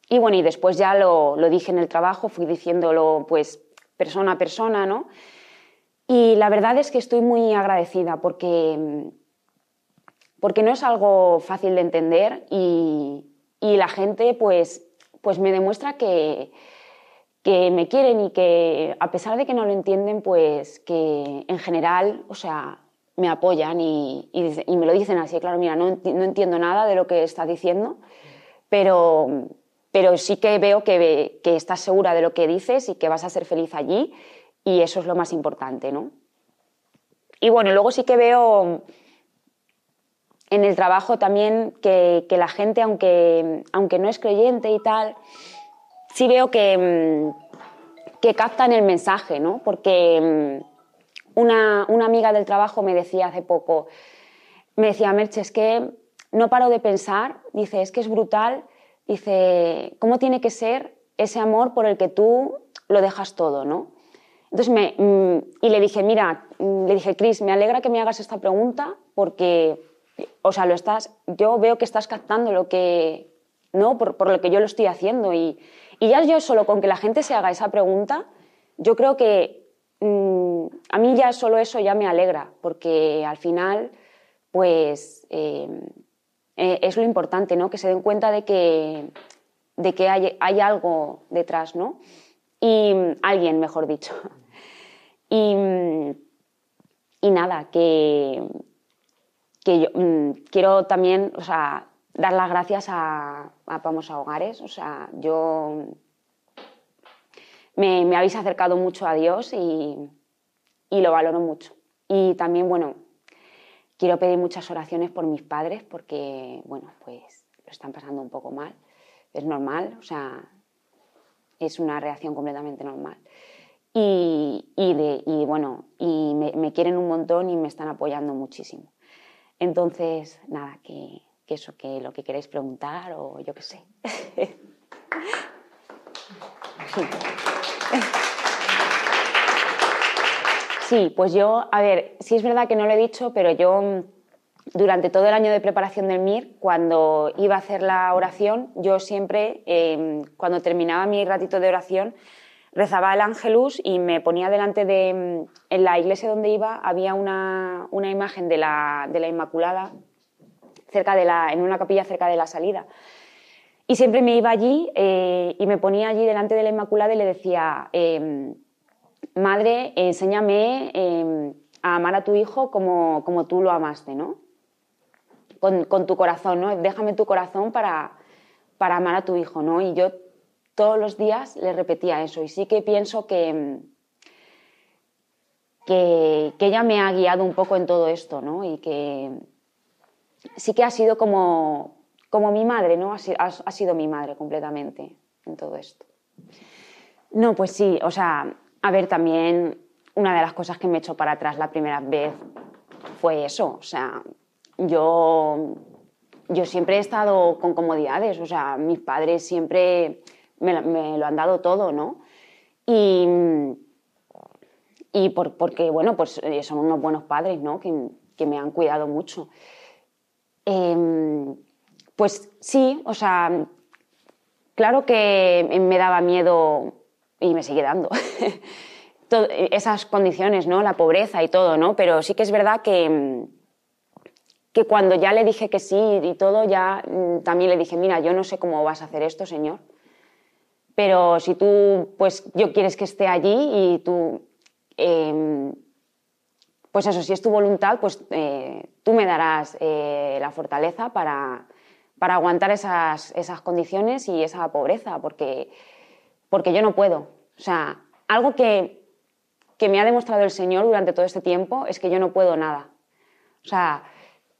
[SPEAKER 6] y bueno, y después ya lo, lo dije en el trabajo, fui diciéndolo pues persona a persona, ¿no? Y la verdad es que estoy muy agradecida porque, porque no es algo fácil de entender y, la gente pues, pues me demuestra que, que me quieren y que a pesar de que no lo entienden, pues que en general, o sea, me apoyan y, y, me lo dicen así, claro, mira, no, no, entiendo nada de lo que estás diciendo, pero, pero sí que veo que, que, estás segura de lo que dices y que vas a ser feliz allí y eso es lo más importante, ¿no? Y bueno, luego sí que veo en el trabajo también que, que la gente, aunque, aunque no es creyente y tal, sí veo que, que captan el mensaje, ¿no? Porque mm, una, una amiga del trabajo me decía hace poco, me decía, Merche, es que no paro de pensar, dice, es que es brutal dice, ¿cómo tiene que ser ese amor por el que tú lo dejas todo, ¿no? Entonces me, mm, y le dije, mira, mm, le dije, Cris, me alegra que me hagas esta pregunta porque, o sea, lo estás, yo veo que estás captando lo que, ¿no? Por, por lo que yo lo estoy haciendo y, y, ya yo solo con que la gente se haga esa pregunta, yo creo que mm, a mí ya solo eso ya me alegra porque al final, pues... Eh, eh, es lo importante, ¿no? Que se den cuenta de que, de que hay, algo detrás, ¿no? Y alguien, mejor dicho. Y, y nada, que, que yo mm, quiero también, o sea, dar las gracias a, a a Hogares. O sea, yo me, me habéis acercado mucho a Dios y, y lo valoro mucho. Y también, bueno, Quiero pedir muchas oraciones por mis padres porque, bueno, pues lo están pasando un poco mal. Es normal, o sea, es una reacción completamente normal. Y, y, bueno, y me, quieren un montón y me están apoyando muchísimo. Entonces, nada, que, que eso, que lo que queréis preguntar o yo qué sé. Sí, pues yo, a ver, sí es verdad que no lo he dicho, pero yo mm, durante todo el año de preparación del MIR, cuando iba a hacer la oración, yo siempre, em, cuando terminaba mi ratito de oración, rezaba el ángelus y me ponía delante de... En la iglesia donde iba había una, una imagen de la, de la Inmaculada cerca de la, en una capilla cerca de la salida. Y siempre me iba allí eh, y me ponía allí delante de la Inmaculada y le decía, em, Madre, enséñame em, a amar a tu hijo como, como tú lo amaste, ¿no? Con, con, tu corazón, ¿no? Déjame tu corazón para, para amar a tu hijo, ¿no? Y yo todos los días le repetía eso y sí que pienso que, que, que ella me ha guiado un poco en todo esto, ¿no? Y que sí que ha sido como, como mi madre, ¿no? Ha, sido mi madre completamente en todo esto. No, pues sí, o sea, a ver, también una de las cosas que me echó para atrás la primera vez fue eso, o sea, yo, yo siempre he estado con comodidades, o sea, mis padres siempre me, lo han dado todo, ¿no? Y, y por, porque, bueno, pues eh, son unos buenos padres, ¿no? Que, que me han cuidado mucho. Eh, pues sí, o sea, claro que me daba miedo y me sigue dando esas condiciones, ¿no? La pobreza y todo, ¿no? Pero sí que es verdad que, que cuando ya le dije que sí y todo, ya mm, también le dije, mira, yo no sé cómo vas a hacer esto, Señor, pero si tú, pues yo quieres que esté allí y tú, eh, pues eso, si es tu voluntad, pues eh, tú me darás eh, la fortaleza para para aguantar esas, esas condiciones y esa pobreza, porque, porque yo no puedo. O sea, algo que, que, me ha demostrado el Señor durante todo este tiempo es que yo no puedo nada. O sea,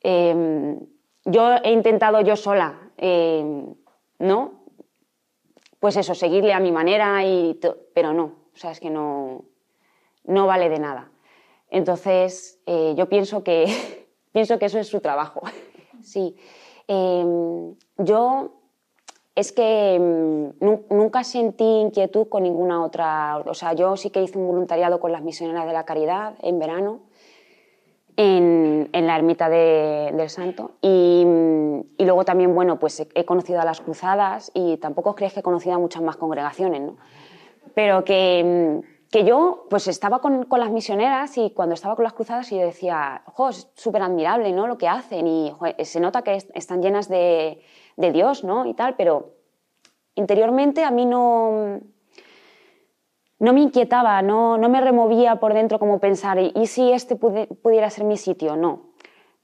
[SPEAKER 6] eh, yo he intentado yo sola, eh, ¿no? Pues eso, seguirle a mi manera, y pero no. O sea, es que no, no vale de nada. Entonces, eh, yo pienso que, pienso que eso es su trabajo. sí. Em, yo es que em, nunca sentí inquietud con ninguna otra. O sea, yo sí que hice un voluntariado con las misioneras de la caridad en verano, en, la ermita del Santo. Y, luego también, bueno, pues he, conocido a las cruzadas y tampoco crees que he conocido a muchas más congregaciones, ¿no? Pero que em, que yo pues estaba con, con, las misioneras y cuando estaba con las cruzadas yo decía, jo, es súper admirable ¿no? lo que hacen y se nota que están llenas de, de, Dios ¿no? y tal, pero interiormente a mí no, no me inquietaba, no, no me removía por dentro como pensar, ¿y si este pudiera ser mi sitio? No.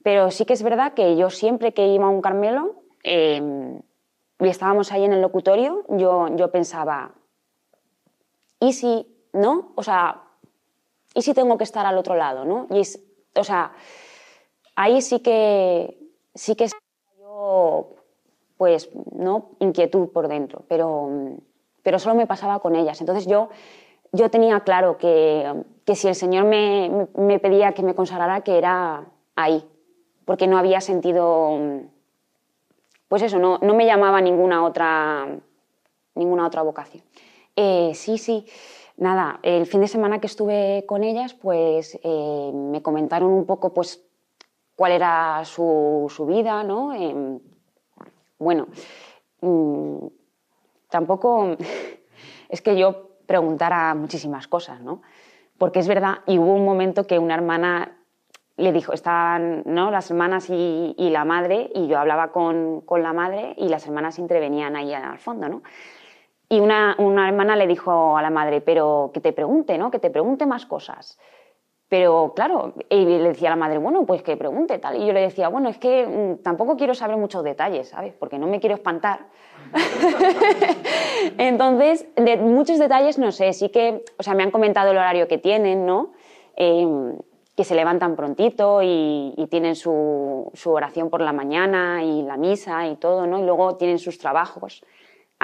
[SPEAKER 6] Pero sí que es verdad que yo siempre que iba a un Carmelo eh, y estábamos ahí en el locutorio, yo, yo pensaba, ¿y si ¿no? O sea, ¿y si tengo que estar al otro lado, no? Y o sea, ahí sí que sí que yo pues no inquietud por dentro, pero pero solo me pasaba con ellas. Entonces yo yo tenía claro que, que si el Señor me, me, pedía que me consagrara, que era ahí, porque no había sentido, pues eso, no, no me llamaba ninguna otra, ninguna otra vocación. Eh, sí, sí nada, el fin de semana que estuve con ellas, pues eh, me comentaron un poco, pues, cuál era su, vida, ¿no? Em, bueno, mm, tampoco es que yo preguntara muchísimas cosas, ¿no? Porque es verdad, y hubo un momento que una hermana le dijo, estaban ¿no? las hermanas y, y, la madre, y yo hablaba con, con, la madre y las hermanas intervenían ahí al fondo, ¿no? Y una, una, hermana le dijo a la madre, pero que te pregunte, ¿no? Que te pregunte más cosas. Pero claro, y le decía a la madre, bueno, pues que pregunte tal. Y yo le decía, bueno, es que mm, tampoco quiero saber muchos detalles, ¿sabes? Porque no me quiero espantar. Entonces, de muchos detalles no sé, sí que, o sea, me han comentado el horario que tienen, ¿no? Em, que se levantan prontito y, y tienen su, su, oración por la mañana y la misa y todo, ¿no? Y luego tienen sus trabajos.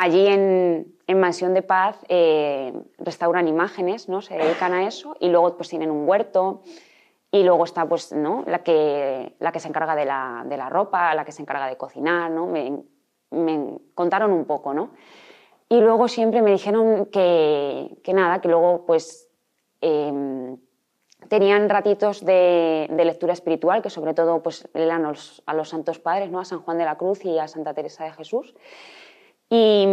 [SPEAKER 6] Allí en, en Mansión de Paz eh, restauran imágenes, ¿no? se dedican a eso y luego pues tienen un huerto y luego está pues, ¿no? la, que, la que se encarga de la, de la ropa, la que se encarga de cocinar, ¿no? me, me contaron un poco. ¿no? Y luego siempre me dijeron que, que nada, que luego pues eh, tenían ratitos de, de, lectura espiritual, que sobre todo pues lean a los santos padres, ¿no? a San Juan de la Cruz y a Santa Teresa de Jesús. Y,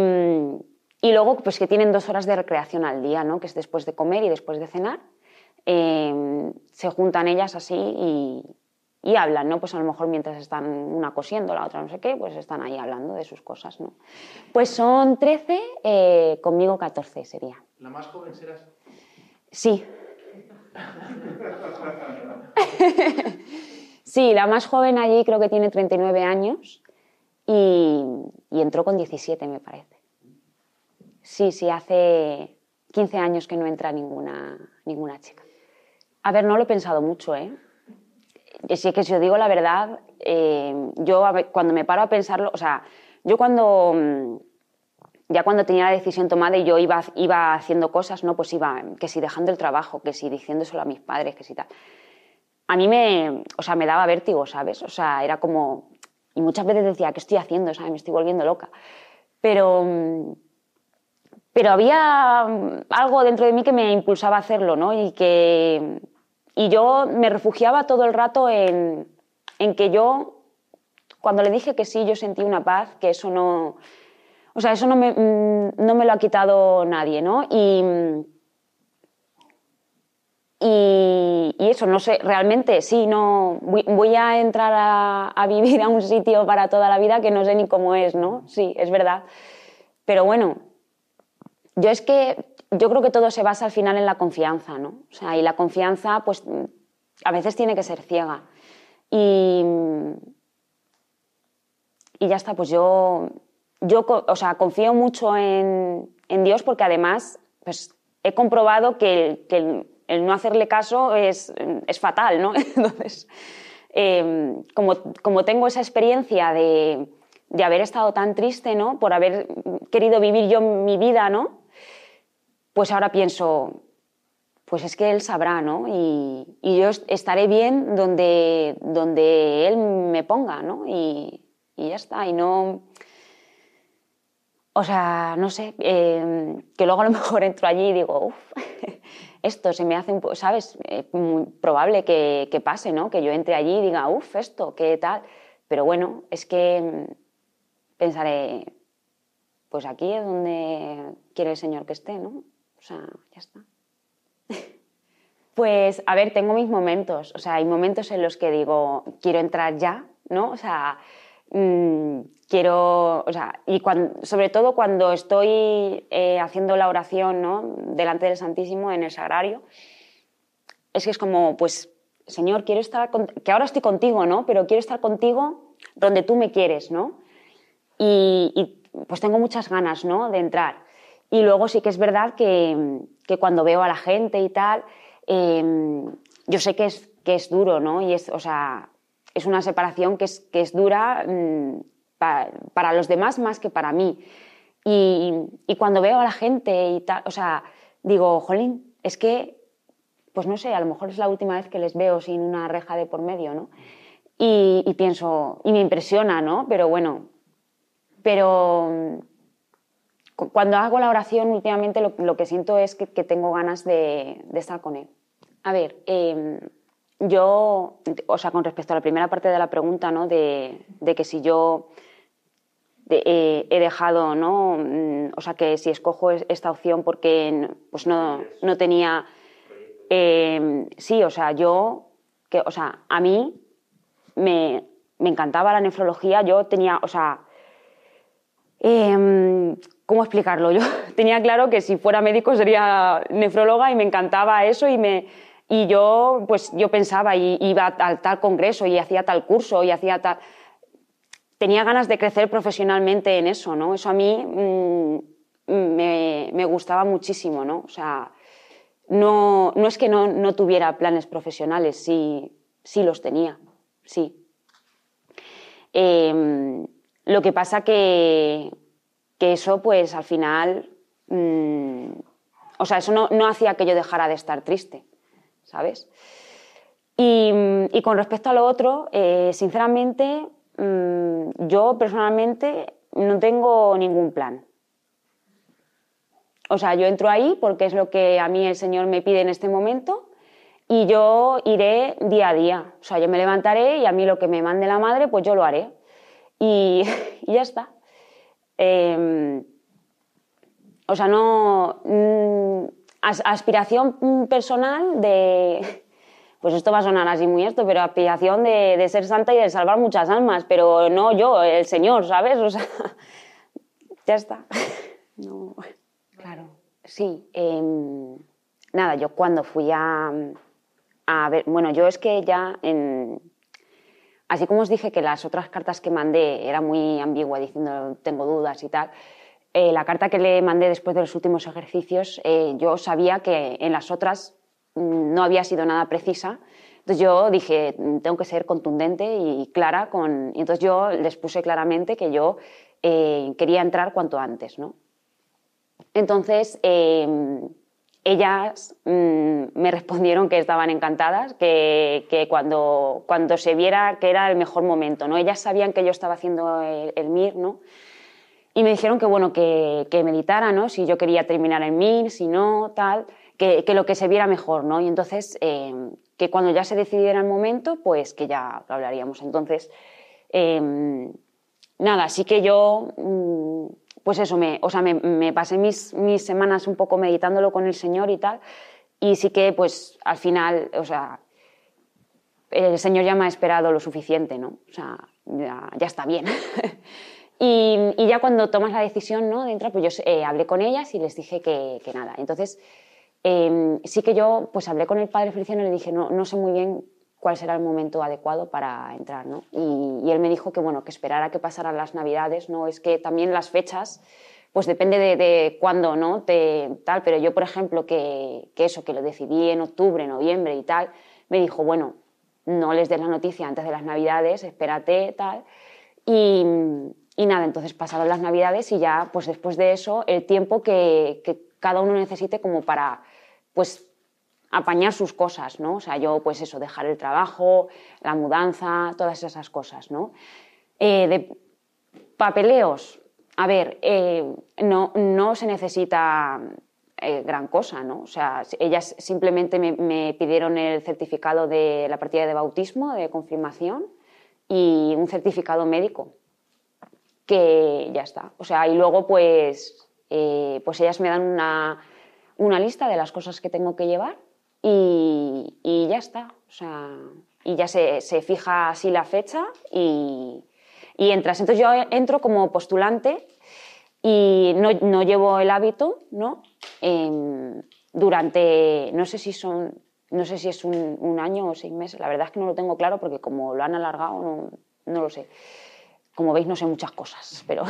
[SPEAKER 6] Y luego, pues que tienen dos horas de recreación al día, ¿no? Que es después de comer y después de cenar. Eh, se juntan ellas así y, y hablan, ¿no? Pues a lo mejor mientras están una cosiendo, la otra no sé qué, pues están ahí hablando de sus cosas, ¿no? Pues son 13, eh, conmigo 14 sería.
[SPEAKER 7] ¿La más joven serás?
[SPEAKER 6] Sí. sí, la más joven allí creo que tiene 39 años y, y entró con 17, me parece. Sí, sí, hace 15 años que no entra ninguna, ninguna chica. A ver, no lo he pensado mucho, ¿eh? Si es que si os digo la verdad, eh, yo cuando me paro a pensarlo, o sea, yo cuando, mm, ya cuando tenía la decisión tomada y yo iba, iba haciendo cosas, ¿no? Pues iba, que si dejando el trabajo, que si diciéndoselo a mis padres, que si tal. A mí me, o sea, me daba vértigo, ¿sabes? O sea, era como, y muchas veces decía, ¿qué estoy haciendo? ¿sabes? Me estoy volviendo loca. Pero, mm, pero había algo dentro de mí que me impulsaba a hacerlo, ¿no? Y que y yo me refugiaba todo el rato en, en, que yo, cuando le dije que sí, yo sentí una paz, que eso no, o sea, eso no me, mm, no me lo ha quitado nadie, ¿no? Y, y, y, eso, no sé, realmente sí, no, voy, a entrar a, a, vivir a un sitio para toda la vida que no sé ni cómo es, ¿no? Sí, es verdad. Pero bueno, yo es que yo creo que todo se basa al final en la confianza, ¿no? O sea, y la confianza, pues, a veces tiene que ser ciega. Y, y ya está, pues yo, yo o sea, confío mucho en, en Dios porque además, pues, he comprobado que, que el, no hacerle caso es, es fatal, ¿no? Entonces, eh, como, como tengo esa experiencia de, de haber estado tan triste, ¿no? Por haber querido vivir yo mi vida, ¿no? Pues ahora pienso, pues es que él sabrá, ¿no? Y, yo estaré bien donde, donde él me ponga, ¿no? Y, ya está, y no... O sea, no sé, eh, que luego a lo mejor entro allí y digo, uff, esto se me hace un poco, ¿sabes? muy probable que, que, pase, ¿no? Que yo entre allí y diga, uff, esto, ¿qué tal? Pero bueno, es que pensaré, pues aquí es donde quiere el Señor que esté, ¿no? O sea, ya está. Pues, a ver, tengo mis momentos. O sea, hay momentos en los que digo, quiero entrar ya, ¿no? O sea, mmm, quiero, o sea, y cuando, sobre todo cuando estoy eh, haciendo la oración, ¿no? Delante del Santísimo en el Sagrario, es que es como, pues, Señor, quiero estar, con, que ahora estoy contigo, ¿no? Pero quiero estar contigo donde tú me quieres, ¿no? Y, y pues tengo muchas ganas, ¿no? De entrar. Y luego sí que es verdad que, que cuando veo a la gente y tal, eh, yo sé que es, que es duro, ¿no? Y es, o sea, es una separación que es, que es dura mmm, pa, para los demás más que para mí. Y, y, cuando veo a la gente y tal, o sea, digo, jolín, es que, pues no sé, a lo mejor es la última vez que les veo sin una reja de por medio, ¿no? Y, y pienso, y me impresiona, ¿no? Pero bueno, pero cuando hago la oración últimamente lo, que siento es que, tengo ganas de, estar con Él. A ver, eh, yo, o sea, con respecto a la primera parte de la pregunta, ¿no? De, que si yo eh, he dejado, ¿no? Mm, o sea, que si escojo esta opción porque pues no, no tenía... Eh, sí, o sea, yo, que, o sea, a mí me, me encantaba la nefrología, yo tenía, o sea, eh, ¿Cómo explicarlo? Yo tenía claro que si fuera médico sería nefróloga y me encantaba eso y, me, y yo, pues, yo pensaba y iba a tal congreso y hacía tal curso y hacía tal... Tenía ganas de crecer profesionalmente en eso, ¿no? Eso a mí mmm, me, me, gustaba muchísimo, ¿no? O sea, no, no es que no, no tuviera planes profesionales, sí, sí los tenía, sí. Eh, lo que pasa que que eso pues al final, mmm, o sea, eso no, no, hacía que yo dejara de estar triste, ¿sabes? Y, y con respecto a lo otro, eh, sinceramente, mmm, yo personalmente no tengo ningún plan. O sea, yo entro ahí porque es lo que a mí el Señor me pide en este momento y yo iré día a día. O sea, yo me levantaré y a mí lo que me mande la madre, pues yo lo haré. Y ya está. Eh, o sea, no... Mm, aspiración personal de... Pues esto va a sonar así muy esto, pero aspiración de, de ser santa y de salvar muchas almas, pero no yo, el Señor, ¿sabes? O sea, ya está. No, claro, sí. Em, nada, yo cuando fui a, a ver, bueno, yo es que ya en, así como os dije que las otras cartas que mandé era muy ambigua, diciendo tengo dudas y tal, eh, la carta que le mandé después de los últimos ejercicios, eh, yo sabía que en las otras mm, no había sido nada precisa. Entonces yo dije, mm, tengo que ser contundente y clara. Con... Entonces yo les puse claramente que yo eh, quería entrar cuanto antes. ¿no? Entonces, em, ellas mm, me respondieron que estaban encantadas, que, cuando, cuando, se viera que era el mejor momento, ¿no? Ellas sabían que yo estaba haciendo el, MIR, ¿no? Y me dijeron que, bueno, que, que, meditara, ¿no? Si yo quería terminar el MIR, si no, tal, que, que lo que se viera mejor, ¿no? Y entonces, eh, que cuando ya se decidiera el momento, pues que ya lo hablaríamos. Entonces, em, nada, así que yo... Mm, pues eso, me, o sea, me, pasé mis, mis, semanas un poco meditándolo con el Señor y tal, y sí que pues al final, o sea, el Señor ya me ha esperado lo suficiente, ¿no? O sea, ya, está bien. y, y, ya cuando tomas la decisión, ¿no? De entrar, pues yo eh, hablé con ellas y les dije que, que nada. Entonces, em, sí que yo pues hablé con el Padre Feliciano y le dije, no, no sé muy bien cuál será el momento adecuado para entrar, ¿no? Y, él me dijo que, bueno, que esperara que pasaran las Navidades, ¿no? Es que también las fechas, pues depende de, cuándo, ¿no? Te, tal, pero yo, por ejemplo, que, que, eso, que lo decidí en octubre, noviembre y tal, me dijo, bueno, no les des la noticia antes de las Navidades, espérate, tal. Y, y nada, entonces pasaron las Navidades y ya, pues después de eso, el tiempo que, que cada uno necesite como para, pues apañar sus cosas, ¿no? O sea, yo, pues eso, dejar el trabajo, la mudanza, todas esas cosas, ¿no? Eh, de papeleos, a ver, eh, no, no se necesita eh, gran cosa, ¿no? O sea, ellas simplemente me, pidieron el certificado de la partida de bautismo, de confirmación, y un certificado médico, que ya está. O sea, y luego, pues, pues ellas me dan una, una lista de las cosas que tengo que llevar y, ya está. O sea, y ya se, fija así la fecha y, entras. Entonces yo entro como postulante y no, llevo el hábito, ¿no? Em, durante, no sé si son, no sé si es un, año o seis meses, la verdad es que no lo tengo claro porque como lo han alargado, no, lo sé. Como veis, no sé muchas cosas, pero...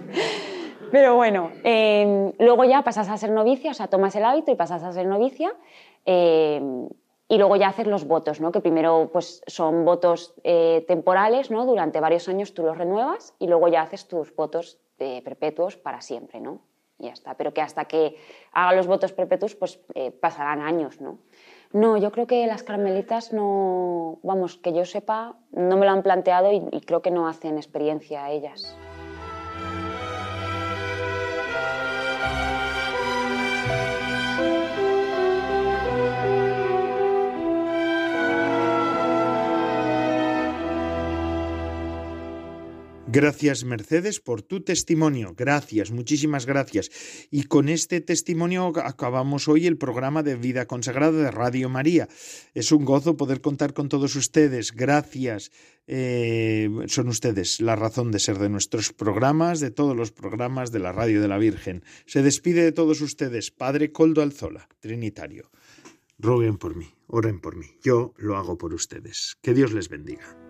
[SPEAKER 6] pero bueno, em, luego ya pasas a ser novicia, o sea, tomas el hábito y pasas a ser novicia eh, y luego ya hacer los votos, ¿no? que primero pues, son votos eh, temporales, ¿no? durante varios años tú los renuevas y luego ya haces tus votos eh, perpetuos para siempre. ¿no? Y ya está. Pero que hasta que haga los votos perpetuos pues pasarán años. ¿no? no, yo creo que las carmelitas no, vamos, que yo sepa, no me lo han planteado y, y creo que no hacen experiencia a ellas.
[SPEAKER 1] Gracias Mercedes por tu testimonio. Gracias, muchísimas gracias. Y con este testimonio acabamos hoy el programa de Vida Consagrada de Radio María. Es un gozo poder contar con todos ustedes. Gracias. Eh, son ustedes la razón de ser de nuestros programas, de todos los programas de la Radio de la Virgen. Se despide de todos ustedes, Padre Coldo Alzola, Trinitario. Roguen por mí, oren por mí. Yo lo hago por ustedes. Que Dios les bendiga.